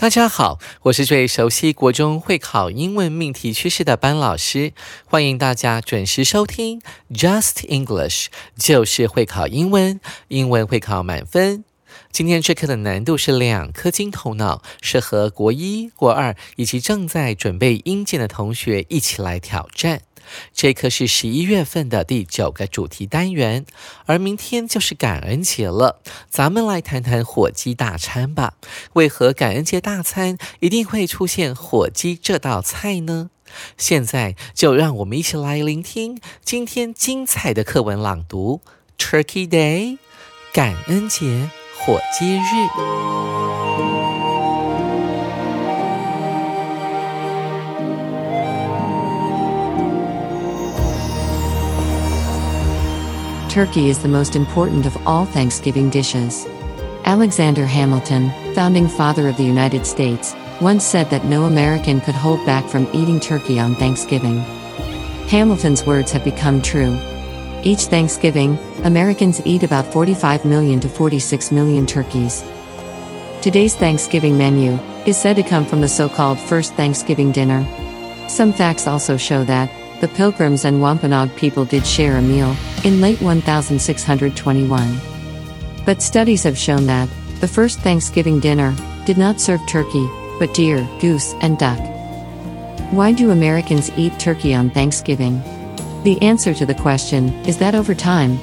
大家好，我是最熟悉国中会考英文命题趋势的班老师，欢迎大家准时收听 Just English，就是会考英文，英文会考满分。今天这课的难度是两颗金头脑，适合国一、国二以及正在准备英检的同学一起来挑战。这课是十一月份的第九个主题单元，而明天就是感恩节了。咱们来谈谈火鸡大餐吧。为何感恩节大餐一定会出现火鸡这道菜呢？现在就让我们一起来聆听今天精彩的课文朗读：Turkey Day，感恩节火鸡日。Turkey is the most important of all Thanksgiving dishes. Alexander Hamilton, founding father of the United States, once said that no American could hold back from eating turkey on Thanksgiving. Hamilton's words have become true. Each Thanksgiving, Americans eat about 45 million to 46 million turkeys. Today's Thanksgiving menu is said to come from the so called first Thanksgiving dinner. Some facts also show that, the Pilgrims and Wampanoag people did share a meal, in late 1621. But studies have shown that, the first Thanksgiving dinner, did not serve turkey, but deer, goose, and duck. Why do Americans eat turkey on Thanksgiving? The answer to the question is that over time,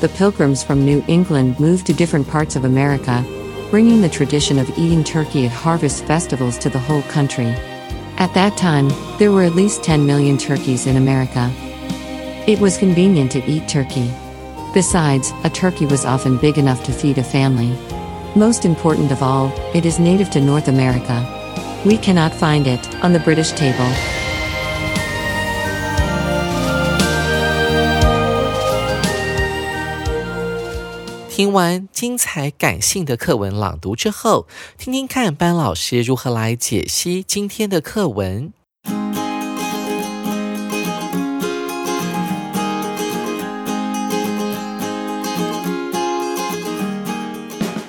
the pilgrims from New England moved to different parts of America, bringing the tradition of eating turkey at harvest festivals to the whole country. At that time, there were at least 10 million turkeys in America. It was convenient to eat turkey. Besides, a turkey was often big enough to feed a family. Most important of all, it is native to North America. We cannot find it on the British table. 听完精彩感性的课文朗读之后，听听看班老师如何来解析今天的课文。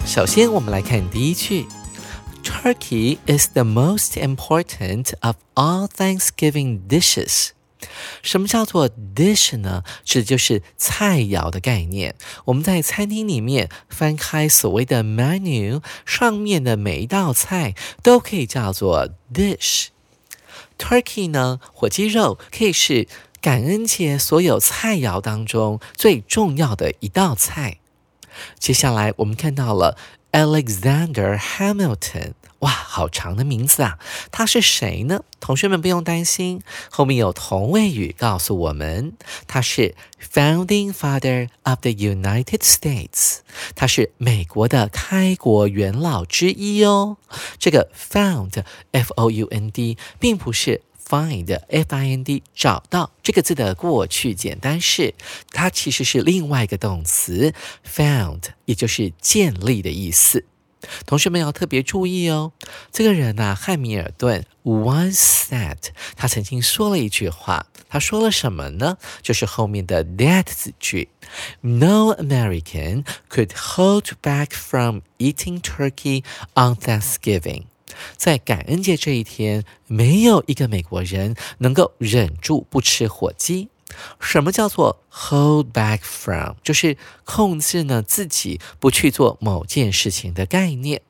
首先，我们来看第一句：Turkey is the most important of all Thanksgiving dishes. 什么叫做 dish 呢？指的就是菜肴的概念。我们在餐厅里面翻开所谓的 menu，上面的每一道菜都可以叫做 dish。Turkey 呢，火鸡肉可以是感恩节所有菜肴当中最重要的一道菜。接下来我们看到了 Alexander Hamilton。哇，好长的名字啊！他是谁呢？同学们不用担心，后面有同位语告诉我们，他是 Founding Father of the United States，他是美国的开国元老之一哦。这个 Found F O U N D 并不是 Find F I N D 找到这个字的过去简单式，它其实是另外一个动词 Found，也就是建立的意思。同学们要特别注意哦，这个人呐，汉密尔顿 once said，他曾经说了一句话，他说了什么呢？就是后面的 that 子句，No American could hold back from eating turkey on Thanksgiving。在感恩节这一天，没有一个美国人能够忍住不吃火鸡。什么叫做 hold back from？就是控制呢自己不去做某件事情的概念。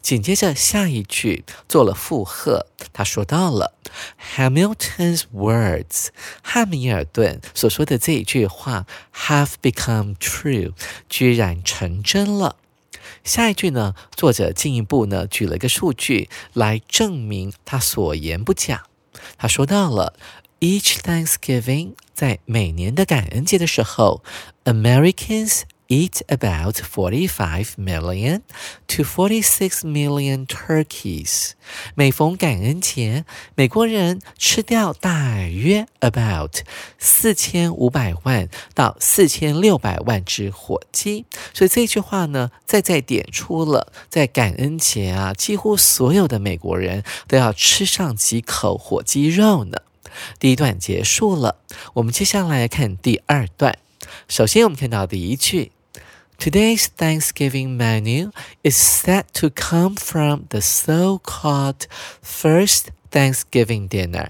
紧接着下一句做了附和，他说到了 Hamilton's words，汉密尔顿所说的这一句话 have become true，居然成真了。下一句呢，作者进一步呢举了一个数据来证明他所言不假。他说到了。Each Thanksgiving，在每年的感恩节的时候，Americans eat about 45 million to 46 million turkeys. 每逢感恩节，美国人吃掉大约 about 四千五百万到四千六百万只火鸡。所以这句话呢，再再点出了在感恩节啊，几乎所有的美国人都要吃上几口火鸡肉呢。第一段结束了，我们接下来看第二段。首先，我们看到第一句 ：Today's Thanksgiving menu is said to come from the so-called first Thanksgiving dinner。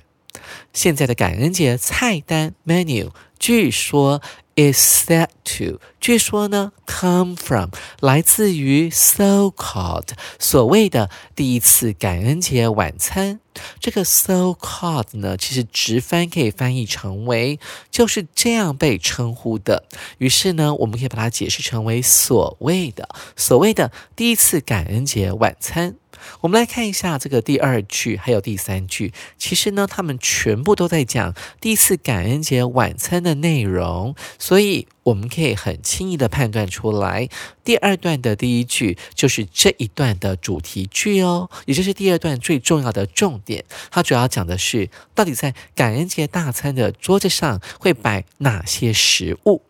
现在的感恩节菜单 menu 据说 is said to，据说呢 come from 来自于 so-called 所谓的第一次感恩节晚餐。这个 so-called 呢，其实直翻可以翻译成为就是这样被称呼的。于是呢，我们可以把它解释成为所谓的所谓的第一次感恩节晚餐。我们来看一下这个第二句，还有第三句。其实呢，他们全部都在讲第一次感恩节晚餐的内容，所以我们可以很轻易的判断出来，第二段的第一句就是这一段的主题句哦，也就是第二段最重要的重点。它主要讲的是，到底在感恩节大餐的桌子上会摆哪些食物。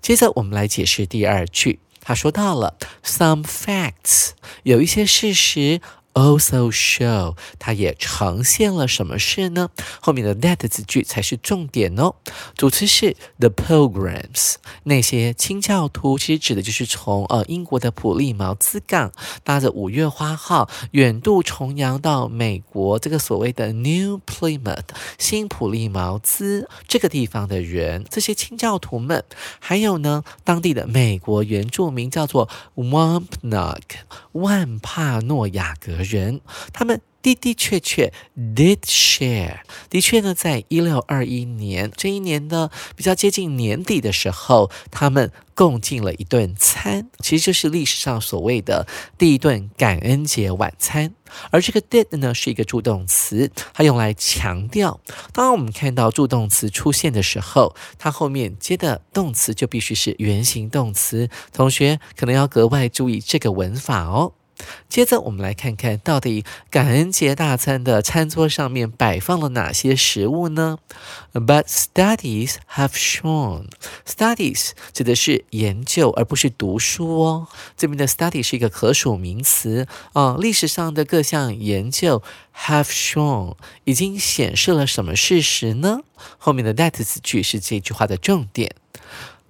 接着，我们来解释第二句。他说到了 some facts，有一些事实。Also show，它也呈现了什么事呢？后面的 that 子句才是重点哦。主词是 the pilgrims，那些清教徒，其实指的就是从呃英国的普利茅兹港搭着五月花号远渡重洋到美国这个所谓的 New Plymouth 新普利茅兹这个地方的人，这些清教徒们，还有呢当地的美国原住民叫做 Wampanoag 万帕诺亚格。人，他们的的确确 did share，的确呢，在一六二一年这一年呢，比较接近年底的时候，他们共进了一顿餐，其实就是历史上所谓的第一顿感恩节晚餐。而这个 did 呢，是一个助动词，它用来强调。当我们看到助动词出现的时候，它后面接的动词就必须是原形动词。同学可能要格外注意这个文法哦。接着，我们来看看到底感恩节大餐的餐桌上面摆放了哪些食物呢？But studies have shown，studies 指的是研究，而不是读书哦。这边的 study 是一个可数名词啊。历史上的各项研究 have shown 已经显示了什么事实呢？后面的 that 子句是这句话的重点。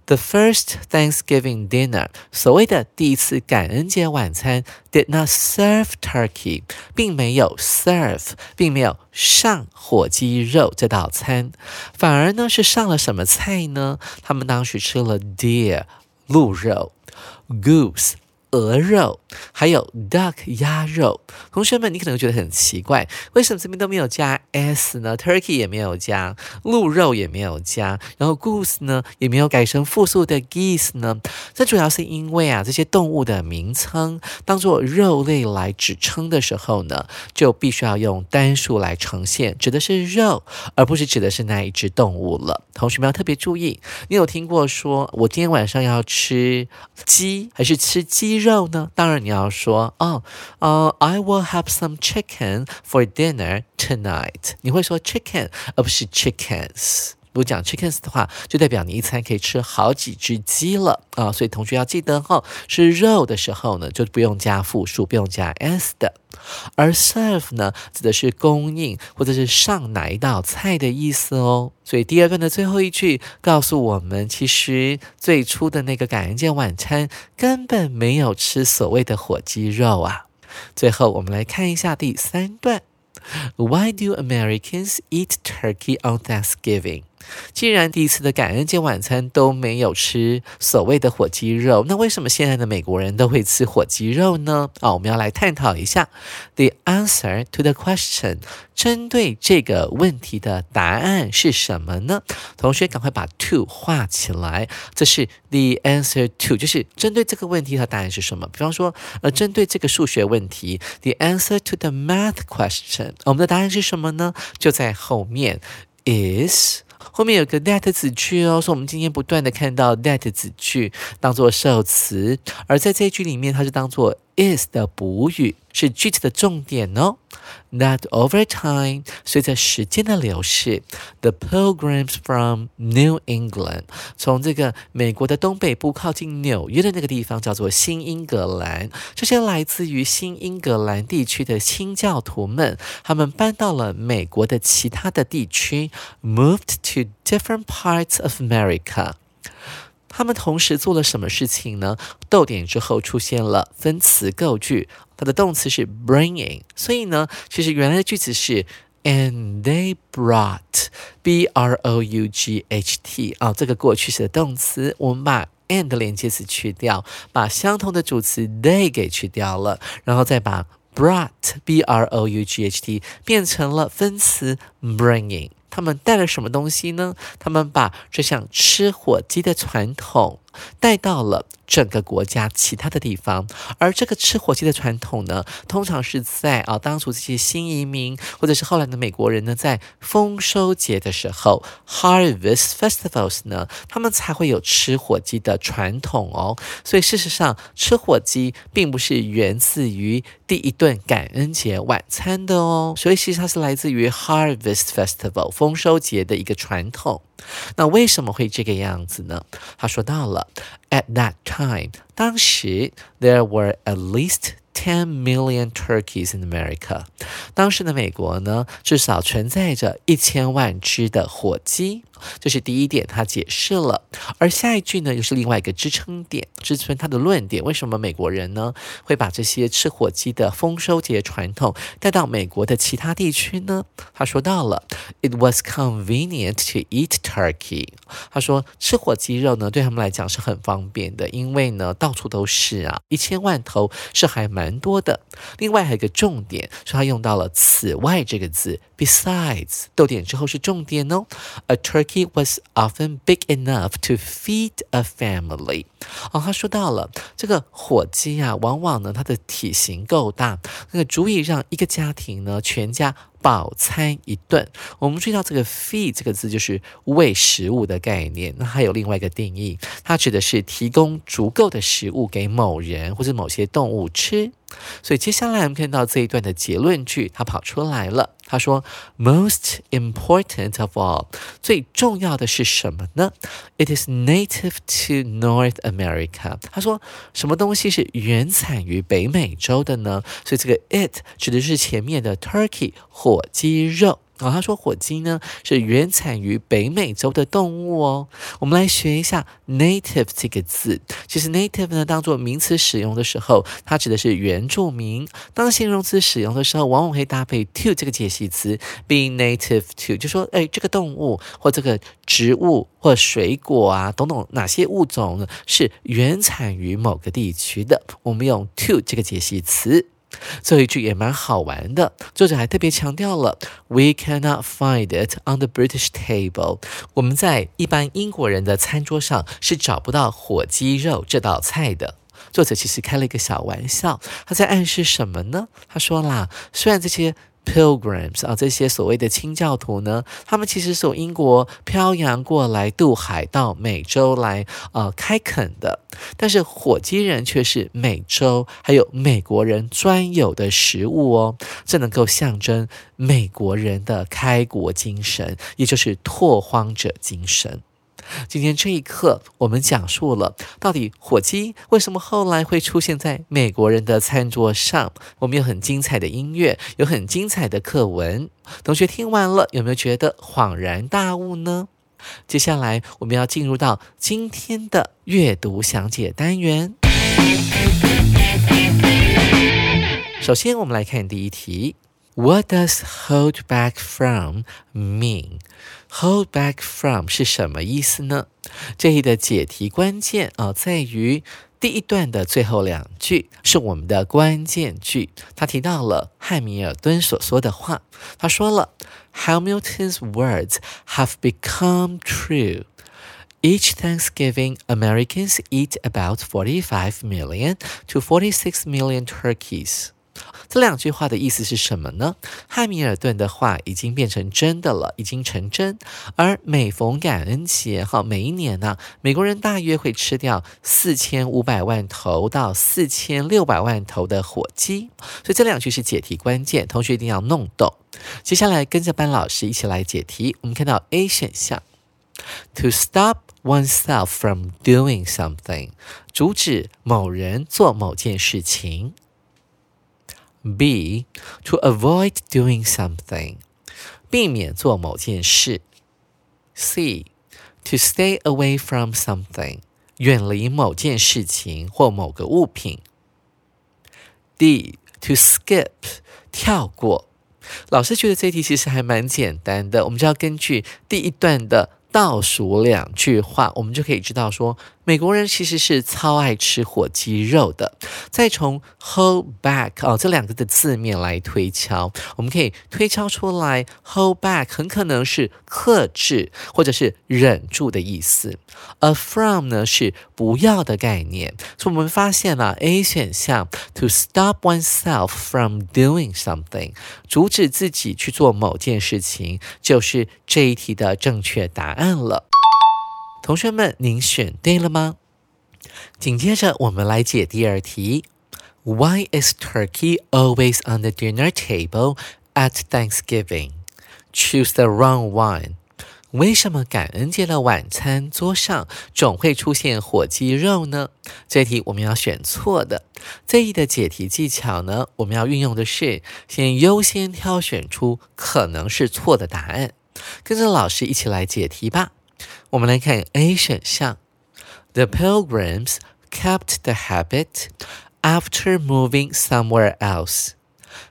The first Thanksgiving dinner，所谓的第一次感恩节晚餐，did not serve turkey，并没有 serve，并没有上火鸡肉这道餐，反而呢是上了什么菜呢？他们当时吃了 deer 鹿肉，goose。鹅肉，还有 duck 鸭肉。同学们，你可能会觉得很奇怪，为什么这边都没有加 s 呢？turkey 也没有加，鹿肉也没有加，然后 goose 呢也没有改成复数的 geese 呢？这主要是因为啊，这些动物的名称当做肉类来指称的时候呢，就必须要用单数来呈现，指的是肉，而不是指的是那一只动物了。同学们要特别注意，你有听过说我今天晚上要吃鸡，还是吃鸡？肉呢？当然你要说哦，呃，I will have some chicken for dinner tonight。你会说 chicken 而不是 chickens。 如果讲 chickens 的话，就代表你一餐可以吃好几只鸡了啊！所以同学要记得哈，是肉的时候呢，就不用加复数，不用加 s 的。而 serve 呢，指的是供应或者是上哪一道菜的意思哦。所以第二段的最后一句告诉我们，其实最初的那个感恩节晚餐根本没有吃所谓的火鸡肉啊。最后我们来看一下第三段：Why do Americans eat turkey on Thanksgiving？既然第一次的感恩节晚餐都没有吃所谓的火鸡肉，那为什么现在的美国人都会吃火鸡肉呢？啊，我们要来探讨一下。The answer to the question，针对这个问题的答案是什么呢？同学赶快把 to 画起来。这是 the answer to，就是针对这个问题的答案是什么？比方说，呃，针对这个数学问题，the answer to the math question，我们的答案是什么呢？就在后面，is。后面有个 that 子句哦，说我们今天不断的看到 that 子句当做受词，而在这一句里面，它是当做 is 的补语，是句子的重点哦。That over time，随着时间的流逝，the pilgrims from New England，从这个美国的东北部靠近纽约的那个地方叫做新英格兰，这些来自于新英格兰地区的清教徒们，他们搬到了美国的其他的地区，moved to different parts of America。他们同时做了什么事情呢？逗点之后出现了分词构句，它的动词是 bringing，所以呢，其实原来的句子是 and they brought，b r o u g h t 啊，这个过去式的动词，我们把 and 连接词去掉，把相同的主词 they 给去掉了，然后再把 brought，b r o u g h t 变成了分词 bringing。他们带了什么东西呢？他们把这项吃火鸡的传统带到了。整个国家其他的地方，而这个吃火鸡的传统呢，通常是在啊当初这些新移民或者是后来的美国人呢，在丰收节的时候，Harvest Festivals 呢，他们才会有吃火鸡的传统哦。所以事实上，吃火鸡并不是源自于第一顿感恩节晚餐的哦，所以其实它是来自于 Harvest Festival 丰收节的一个传统。那为什么会这个样子呢？他说到了 ，at that time，当时 there were at least ten million turkeys in America。当时的美国呢，至少存在着一千万只的火鸡。 这是第一点，他解释了。而下一句呢，又是另外一个支撑点，支撑他的论点。为什么美国人呢会把这些吃火鸡的丰收节传统带到美国的其他地区呢？他说到了，It was convenient to eat turkey。他说吃火鸡肉呢，对他们来讲是很方便的，因为呢到处都是啊，一千万头是还蛮多的。另外还有一个重点，说他用到了“此外”这个字，besides，逗点之后是重点哦，a turkey。He was often big enough to feed a family。哦，他说到了这个火鸡啊，往往呢它的体型够大，那个足以让一个家庭呢全家饱餐一顿。我们注意到这个 feed 这个字就是喂食物的概念，那还有另外一个定义，它指的是提供足够的食物给某人或者某些动物吃。所以接下来我们看到这一段的结论句，它跑出来了。他说：“Most important of all，最重要的是什么呢？It is native to North America。”他说：“什么东西是原产于北美洲的呢？”所以这个 it 指的是前面的 turkey 火鸡肉。然后他说，火鸡呢是原产于北美洲的动物哦。我们来学一下 native 这个字。其实 native 呢，当做名词使用的时候，它指的是原住民；当形容词使用的时候，往往会搭配 to 这个解析词，being native to，就说哎，这个动物或这个植物或水果啊，等等哪些物种呢是原产于某个地区的，我们用 to 这个解析词。这一句也蛮好玩的，作者还特别强调了，We cannot find it on the British table。我们在一般英国人的餐桌上是找不到火鸡肉这道菜的。作者其实开了一个小玩笑，他在暗示什么呢？他说啦，虽然这些。Pilgrims 啊，这些所谓的清教徒呢，他们其实从英国漂洋过来渡海到美洲来呃开垦的，但是火鸡人却是美洲还有美国人专有的食物哦，这能够象征美国人的开国精神，也就是拓荒者精神。今天这一课，我们讲述了到底火鸡为什么后来会出现在美国人的餐桌上。我们有很精彩的音乐，有很精彩的课文。同学听完了，有没有觉得恍然大悟呢？接下来我们要进入到今天的阅读详解单元。首先，我们来看第一题。What does hold back from mean? Hold back from 是什么意思呢？这里的解题关键啊，在于第一段的最后两句是我们的关键句。他提到了汉密尔顿所说的话，他说了，Hamilton's words have become true. Each Thanksgiving, Americans eat about 45 million to 46 million turkeys. 这两句话的意思是什么呢？汉密尔顿的话已经变成真的了，已经成真。而每逢感恩节，哈，每一年呢，美国人大约会吃掉四千五百万头到四千六百万头的火鸡。所以这两句是解题关键，同学一定要弄懂。接下来跟着班老师一起来解题。我们看到 A 选项，To stop oneself from doing something，阻止某人做某件事情。B to avoid doing something，避免做某件事。C to stay away from something，远离某件事情或某个物品。D to skip，跳过。老师觉得这题其实还蛮简单的，我们就要根据第一段的倒数两句话，我们就可以知道说。美国人其实是超爱吃火鸡肉的。再从 hold back 哦这两个的字面来推敲，我们可以推敲出来，hold back 很可能是克制或者是忍住的意思。a from 呢是不要的概念。所以我们发现了 A 选项 to stop oneself from doing something，阻止自己去做某件事情，就是这一题的正确答案了。同学们，您选对了吗？紧接着，我们来解第二题：Why is turkey always on the dinner table at Thanksgiving? Choose the wrong one. 为什么感恩节的晚餐桌上总会出现火鸡肉呢？这题我们要选错的。这一的解题技巧呢，我们要运用的是先优先挑选出可能是错的答案。跟着老师一起来解题吧。我们来看 A 选项：The pilgrims kept the habit after moving somewhere else。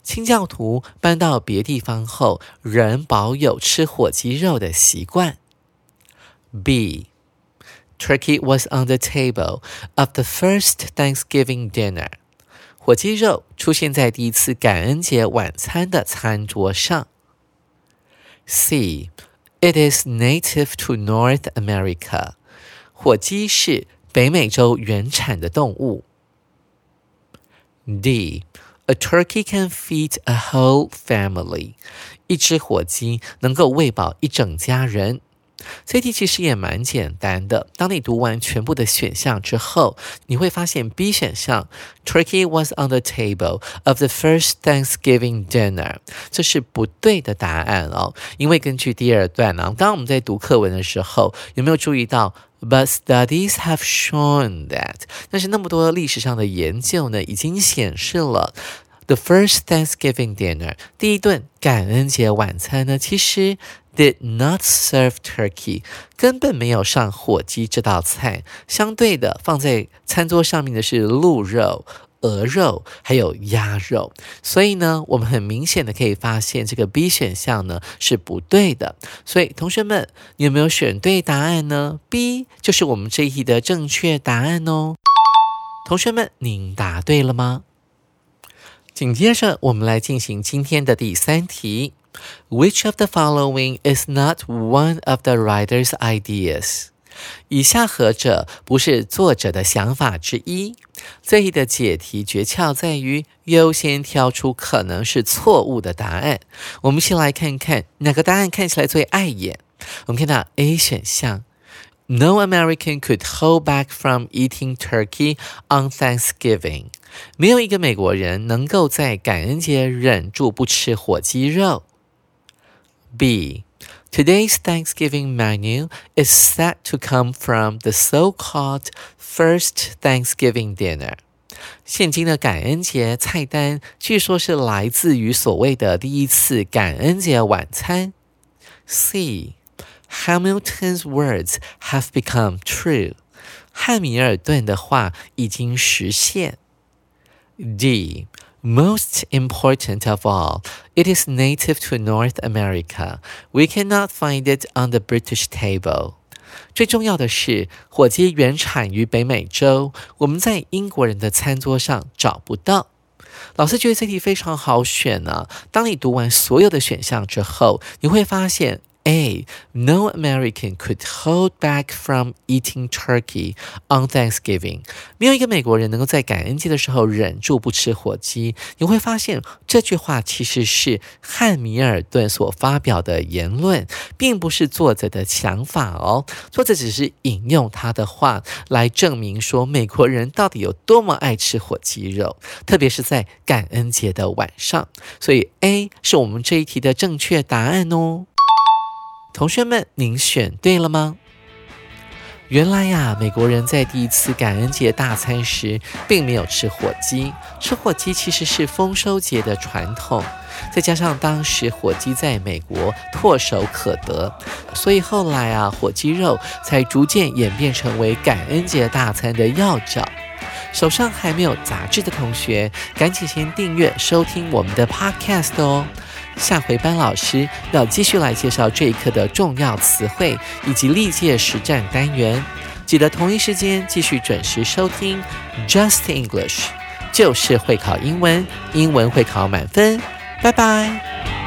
清教徒搬到别地方后，仍保有吃火鸡肉的习惯。B Turkey was on the table of the first Thanksgiving dinner。火鸡肉出现在第一次感恩节晚餐的餐桌上。C It is native to North America. 火鸡是北美洲原产的动物。D. A turkey can feed a whole family. 一只火鸡能够喂饱一整家人。 这题其实也蛮简单的。当你读完全部的选项之后，你会发现 B 选项 Turkey was on the table of the first Thanksgiving dinner，这是不对的答案哦。因为根据第二段呢，当我们在读课文的时候，有没有注意到？But studies have shown that，但是那么多历史上的研究呢，已经显示了。The first Thanksgiving dinner，第一顿感恩节晚餐呢，其实 did not serve turkey，根本没有上火鸡这道菜。相对的，放在餐桌上面的是鹿肉、鹅肉，还有鸭肉。所以呢，我们很明显的可以发现，这个 B 选项呢是不对的。所以同学们，你有没有选对答案呢？B 就是我们这一题的正确答案哦。同学们，您答对了吗？紧接着，我们来进行今天的第三题。Which of the following is not one of the writer's ideas？以下何者不是作者的想法之一？这里的解题诀窍在于优先挑出可能是错误的答案。我们先来看看哪个答案看起来最碍眼。我们看到 A 选项。No American could hold back from eating turkey on Thanksgiving. 没有一个美国人能够在感恩节忍住不吃火鸡肉。B. Today's Thanksgiving menu is set to come from the so-called first Thanksgiving dinner. 现今的感恩节菜单据说是来自于所谓的第一次感恩节晚餐。C. Hamilton's words have become true. 汉密尔顿的话已经实现。D. Most important of all, it is native to North America. We cannot find it on the British table. 最重要的是，火鸡原产于北美洲，我们在英国人的餐桌上找不到。老师觉得这题非常好选呢。当你读完所有的选项之后，你会发现 A. No American could hold back from eating turkey on Thanksgiving。没有一个美国人能够在感恩节的时候忍住不吃火鸡。你会发现这句话其实是汉米尔顿所发表的言论，并不是作者的想法哦。作者只是引用他的话来证明说美国人到底有多么爱吃火鸡肉，特别是在感恩节的晚上。所以 A 是我们这一题的正确答案哦。同学们，您选对了吗？原来呀，美国人在第一次感恩节大餐时，并没有吃火鸡。吃火鸡其实是丰收节的传统，再加上当时火鸡在美国唾手可得，所以后来啊，火鸡肉才逐渐演变成为感恩节大餐的要角。手上还没有杂志的同学，赶紧先订阅收听我们的 Podcast 哦。下回班老师要继续来介绍这一课的重要词汇以及历届实战单元，记得同一时间继续准时收听 Just English，就是会考英文，英文会考满分，拜拜。